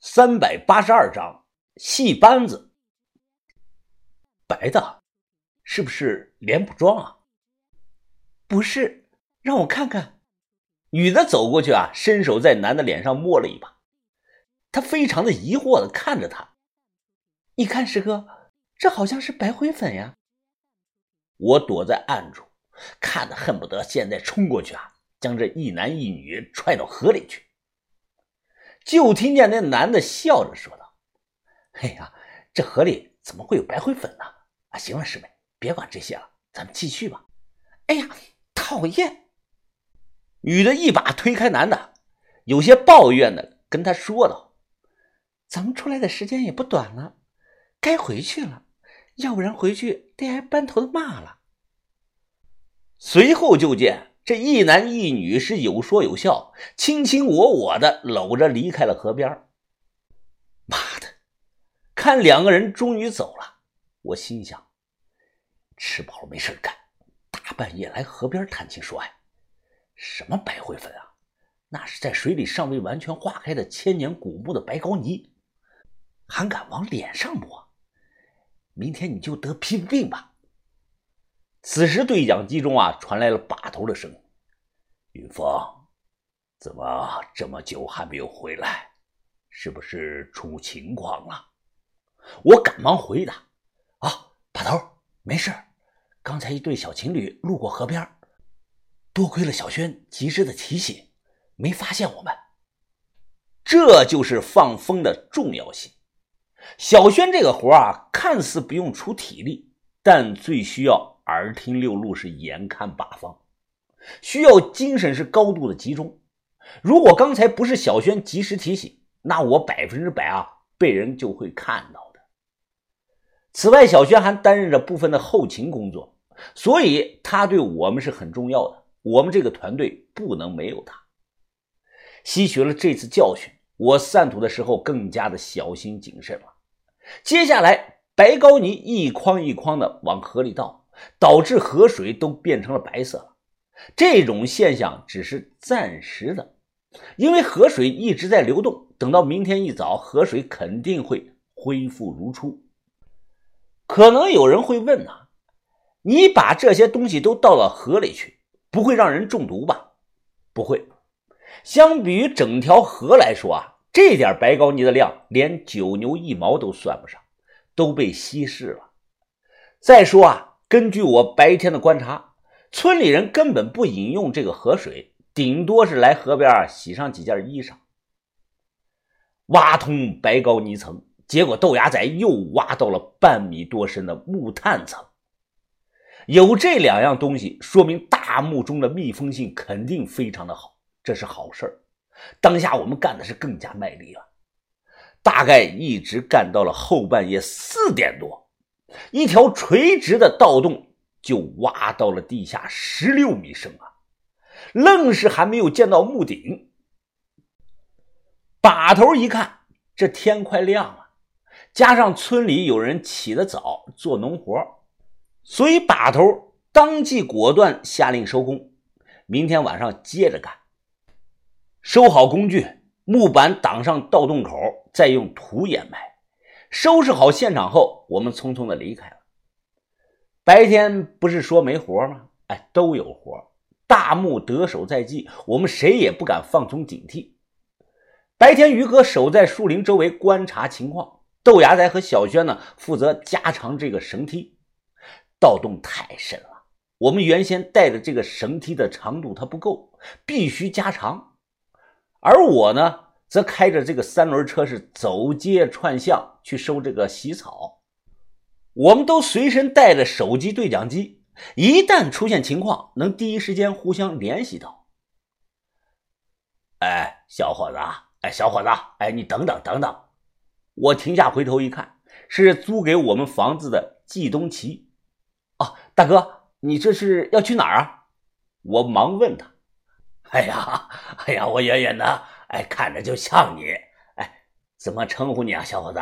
三百八十二章，戏班子。白的，是不是脸谱妆啊？不是，让我看看。女的走过去啊，伸手在男的脸上摸了一把。他非常的疑惑的看着他。你看，师哥，这好像是白灰粉呀。我躲在暗处，看的恨不得现在冲过去啊，将这一男一女踹到河里去。就听见那男的笑着说道：“哎呀，这河里怎么会有白灰粉呢？啊，行了，师妹，别管这些了，咱们继续吧。”哎呀，讨厌！女的一把推开男的，有些抱怨的跟他说道：“咱们出来的时间也不短了，该回去了，要不然回去得挨班头的骂了。”随后就见。这一男一女是有说有笑，卿卿我我的搂着离开了河边。妈的，看两个人终于走了，我心想：吃饱了没事干，大半夜来河边谈情说爱，什么白灰粉啊？那是在水里尚未完全化开的千年古木的白膏泥，还敢往脸上抹？明天你就得皮肤病吧！此时对讲机中啊传来了把头了声：“云峰，怎么这么久还没有回来？是不是出情况了？”我赶忙回答：“啊，把头，没事。刚才一对小情侣路过河边，多亏了小轩及时的提醒，没发现我们。这就是放风的重要性。小轩这个活啊，看似不用出体力，但最需要。”耳听六路是眼看八方，需要精神是高度的集中。如果刚才不是小轩及时提醒，那我百分之百啊被人就会看到的。此外，小轩还担任着部分的后勤工作，所以他对我们是很重要的。我们这个团队不能没有他。吸取了这次教训，我散土的时候更加的小心谨慎了。接下来，白膏泥一筐一筐的往河里倒。导致河水都变成了白色了，这种现象只是暂时的，因为河水一直在流动，等到明天一早，河水肯定会恢复如初。可能有人会问啊，你把这些东西都倒到河里去，不会让人中毒吧？不会，相比于整条河来说啊，这点白膏泥的量连九牛一毛都算不上，都被稀释了。再说啊。根据我白天的观察，村里人根本不饮用这个河水，顶多是来河边洗上几件衣裳。挖通白膏泥层，结果豆芽仔又挖到了半米多深的木炭层。有这两样东西，说明大墓中的密封性肯定非常的好，这是好事儿当下我们干的是更加卖力了，大概一直干到了后半夜四点多。一条垂直的盗洞就挖到了地下十六米深啊，愣是还没有见到墓顶。把头一看，这天快亮了，加上村里有人起得早做农活，所以把头当即果断下令收工，明天晚上接着干。收好工具，木板挡上盗洞口，再用土掩埋。收拾好现场后，我们匆匆的离开了。白天不是说没活吗？哎，都有活。大木得手在即，我们谁也不敢放松警惕。白天，于哥守在树林周围观察情况，豆芽仔和小轩呢负责加长这个绳梯。盗洞太深了，我们原先带的这个绳梯的长度它不够，必须加长。而我呢？则开着这个三轮车是走街串巷去收这个洗草，我们都随身带着手机对讲机，一旦出现情况，能第一时间互相联系到。哎，小伙子，哎，小伙子，哎，你等等等等，我停下回头一看，是租给我们房子的季东奇。哦，大哥，你这是要去哪儿啊？我忙问他。哎呀，哎呀，我远远的。哎，看着就像你。哎，怎么称呼你啊，小伙子？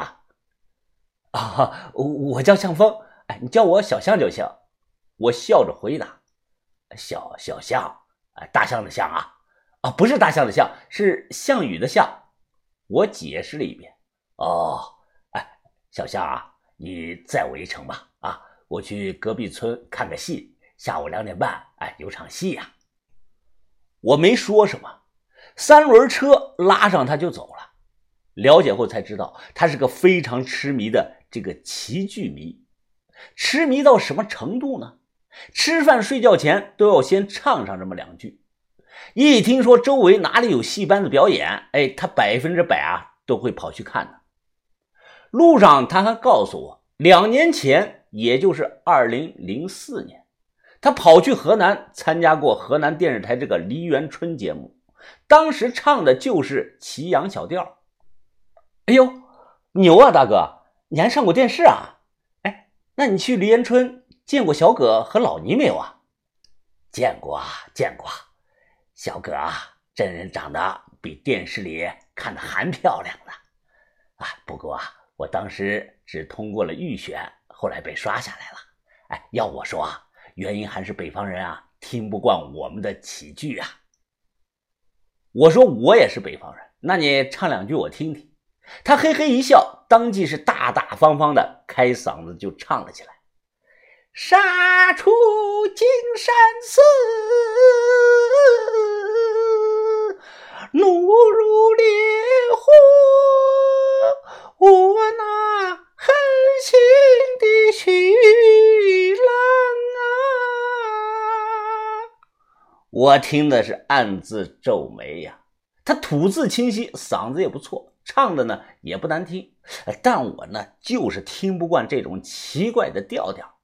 啊，我叫向风。哎，你叫我小象就行。我笑着回答：“小小象，哎，大象的象啊？啊，不是大象的象，是项羽的项。我解释了一遍。哦，哎，小香啊，你载我一程吧。啊，我去隔壁村看个戏，下午两点半，哎，有场戏呀。我没说什么，三轮车拉上他就走了。了解后才知道，他是个非常痴迷的这个齐剧迷，痴迷到什么程度呢？吃饭睡觉前都要先唱上这么两句。一听说周围哪里有戏班子表演，哎，他百分之百啊都会跑去看的。路上他还告诉我，两年前，也就是二零零四年，他跑去河南参加过河南电视台这个梨园春节目，当时唱的就是祁阳小调。哎呦，牛啊，大哥，你还上过电视啊？哎，那你去梨园春见过小葛和老倪没有啊？见过啊，见过。小葛啊，真人长得比电视里看的还漂亮呢。啊，不过啊，我当时只通过了预选，后来被刷下来了。哎，要我说啊，原因还是北方人啊听不惯我们的起剧啊。我说我也是北方人，那你唱两句我听听。他嘿嘿一笑，当即是大大方方的开嗓子就唱了起来：“杀出金山寺，怒如烈火，我那狠心的徐郎啊！”我听的是暗自皱眉呀。他吐字清晰，嗓子也不错。唱的呢也不难听，但我呢就是听不惯这种奇怪的调调。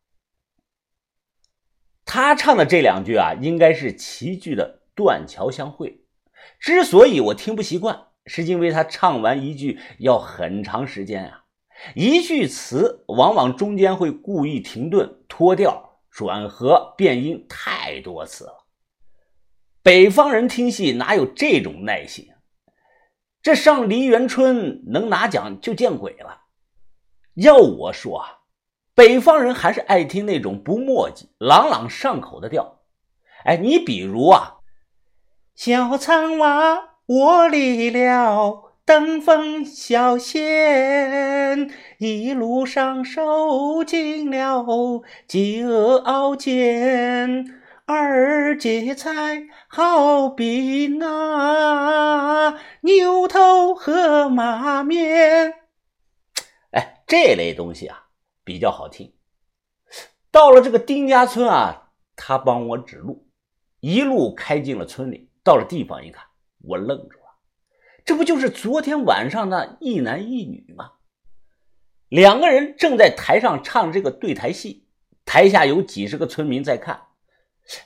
他唱的这两句啊，应该是齐剧的断桥相会。之所以我听不习惯，是因为他唱完一句要很长时间啊，一句词往往中间会故意停顿、脱调、转和、变音太多次了。北方人听戏哪有这种耐心？这上梨园春能拿奖就见鬼了。要我说啊，北方人还是爱听那种不墨迹、朗朗上口的调。哎，你比如啊，小苍娃我离了登封小县，一路上受尽了饥饿熬煎。二劫财好比那牛头和马面，哎，这类东西啊比较好听。到了这个丁家村啊，他帮我指路，一路开进了村里。到了地方一看，我愣住了，这不就是昨天晚上那一男一女吗？两个人正在台上唱这个对台戏，台下有几十个村民在看。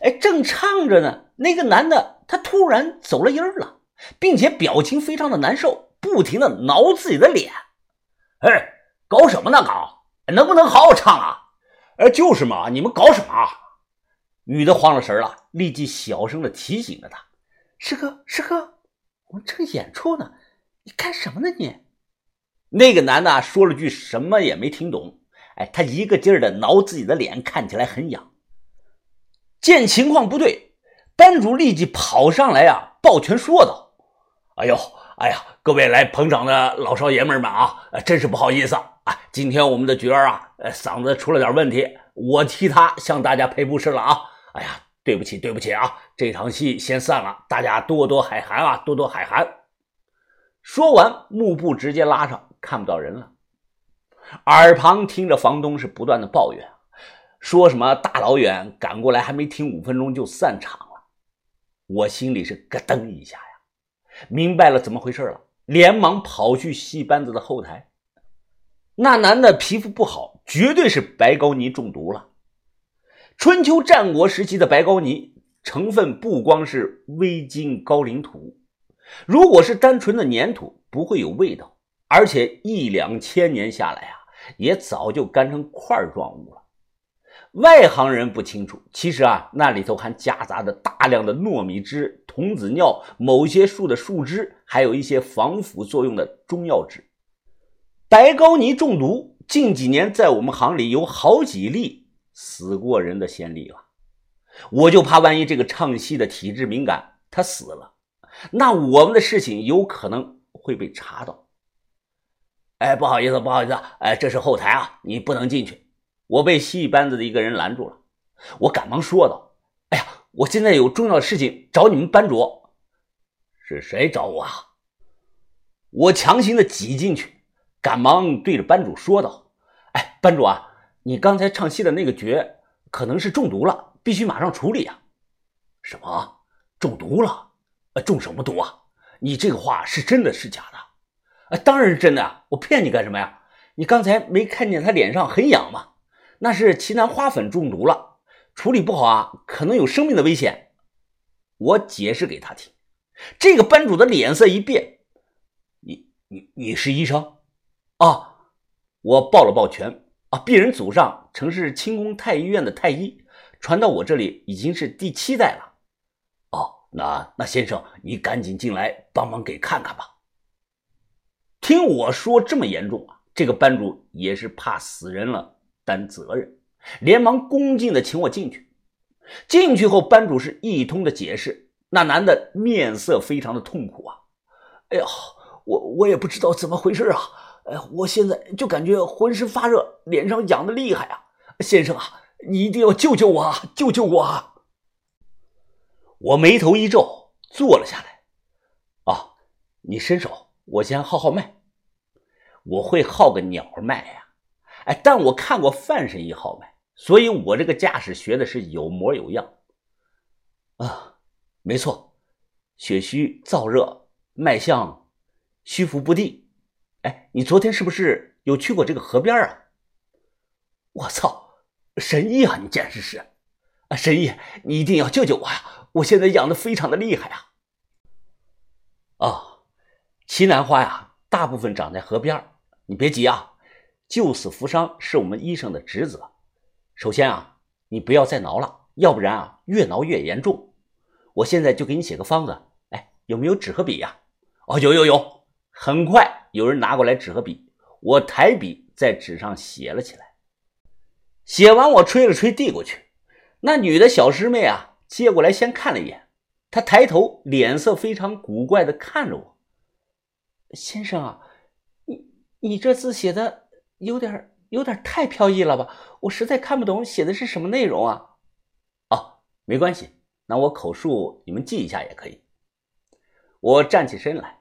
哎，正唱着呢，那个男的他突然走了音儿了，并且表情非常的难受，不停的挠自己的脸。哎，搞什么呢？搞，能不能好好唱啊？哎，就是嘛，你们搞什么？女的慌了神了，立即小声的提醒着他：“师哥，师哥，我们正演出呢，你干什么呢？你？”那个男的说了句什么也没听懂。哎，他一个劲儿的挠自己的脸，看起来很痒。见情况不对，班主立即跑上来呀，抱拳说道：“哎呦，哎呀，各位来捧场的老少爷们们啊，真是不好意思啊！今天我们的角儿啊，嗓子出了点问题，我替他向大家赔不是了啊！哎呀，对不起，对不起啊！这场戏先散了，大家多多海涵啊，多多海涵。”说完，幕布直接拉上，看不到人了。耳旁听着房东是不断的抱怨。说什么大老远赶过来，还没停五分钟就散场了，我心里是咯噔一下呀，明白了怎么回事了，连忙跑去戏班子的后台。那男的皮肤不好，绝对是白膏泥中毒了。春秋战国时期的白膏泥成分不光是微晶高岭土，如果是单纯的粘土，不会有味道，而且一两千年下来啊，也早就干成块状物了。外行人不清楚，其实啊，那里头还夹杂着大量的糯米汁、童子尿、某些树的树枝，还有一些防腐作用的中药汁。白膏泥中毒，近几年在我们行里有好几例死过人的先例了。我就怕万一这个唱戏的体质敏感，他死了，那我们的事情有可能会被查到。哎，不好意思，不好意思，哎，这是后台啊，你不能进去。我被戏班子的一个人拦住了，我赶忙说道：“哎呀，我现在有重要的事情找你们班主。”是谁找我？啊？我强行的挤进去，赶忙对着班主说道：“哎，班主啊，你刚才唱戏的那个角可能是中毒了，必须马上处理啊。”什么？中毒了？呃，中什么毒啊？你这个话是真的是假的？啊，当然是真的啊，我骗你干什么呀？你刚才没看见他脸上很痒吗？那是奇楠花粉中毒了，处理不好啊，可能有生命的危险。我解释给他听，这个班主的脸色一变，你你你是医生啊？我抱了抱拳啊，鄙人祖上曾是清宫太医院的太医，传到我这里已经是第七代了。哦，那那先生，你赶紧进来帮忙给看看吧。听我说这么严重啊，这个班主也是怕死人了，担责任，连忙恭敬的请我进去。进去后，班主是一通的解释，那男的面色非常的痛苦啊。哎呀，我我也不知道怎么回事啊，哎，我现在就感觉浑身发热，脸上痒的厉害啊。先生啊，你一定要救救我啊，救救我啊！我眉头一皱，坐了下来。啊，你伸手，我先号号脉。我会号个鸟脉呀，哎，但我看过范神医号脉，所以我这个架势学的是有模有样。啊，没错，血虚燥热，脉象虚浮不定。哎，你昨天是不是有去过这个河边啊？我操，神医啊，你简直是！啊，神医，你一定要救救我呀！我现在痒的非常的厉害啊！啊，奇楠花呀，大部分长在河边你别急啊，救死扶伤是我们医生的职责。首先啊，你不要再挠了，要不然啊，越挠越严重。我现在就给你写个方子，哎，有没有纸和笔呀？哦，有有有。很快有人拿过来纸和笔，我抬笔在纸上写了起来。写完，我吹了吹，递过去。那女的小师妹啊，接过来先看了一眼，她抬头，脸色非常古怪的看着我，先生啊。你这字写的有点有点太飘逸了吧？我实在看不懂写的是什么内容啊！哦，没关系，那我口述你们记一下也可以。我站起身来，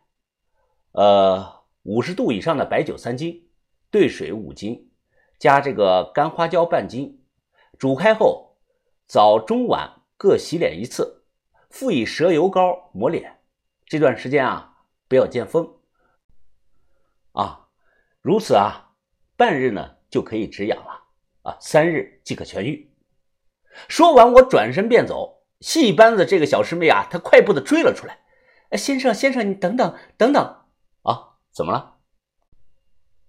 呃，五十度以上的白酒三斤，兑水五斤，加这个干花椒半斤，煮开后早中晚各洗脸一次，复以蛇油膏抹脸。这段时间啊，不要见风啊。如此啊，半日呢就可以止痒了啊，三日即可痊愈。说完，我转身便走。戏班子这个小师妹啊，她快步的追了出来。先生，先生，你等等，等等啊！怎么了？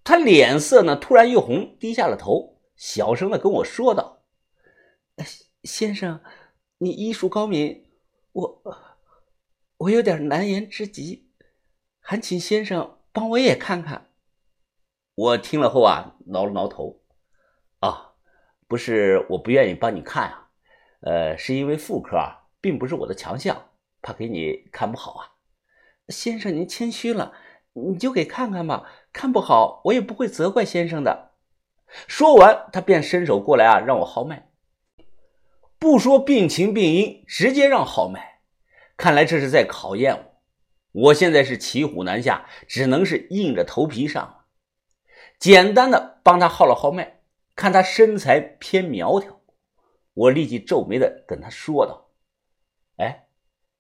她脸色呢突然一红，低下了头，小声的跟我说道：“先生，你医术高明，我我有点难言之疾，还请先生帮我也看看。”我听了后啊，挠了挠头，啊，不是我不愿意帮你看啊，呃，是因为妇科啊，并不是我的强项，怕给你看不好啊。先生您谦虚了，你就给看看吧，看不好我也不会责怪先生的。说完，他便伸手过来啊，让我号脉，不说病情病因，直接让号脉，看来这是在考验我。我现在是骑虎难下，只能是硬着头皮上。简单的帮他号了号脉，看他身材偏苗条，我立即皱眉的跟他说道：“哎，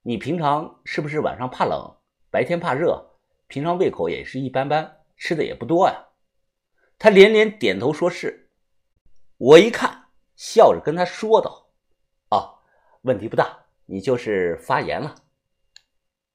你平常是不是晚上怕冷，白天怕热？平常胃口也是一般般，吃的也不多呀？”他连连点头说是。我一看，笑着跟他说道：“哦，问题不大，你就是发炎了。”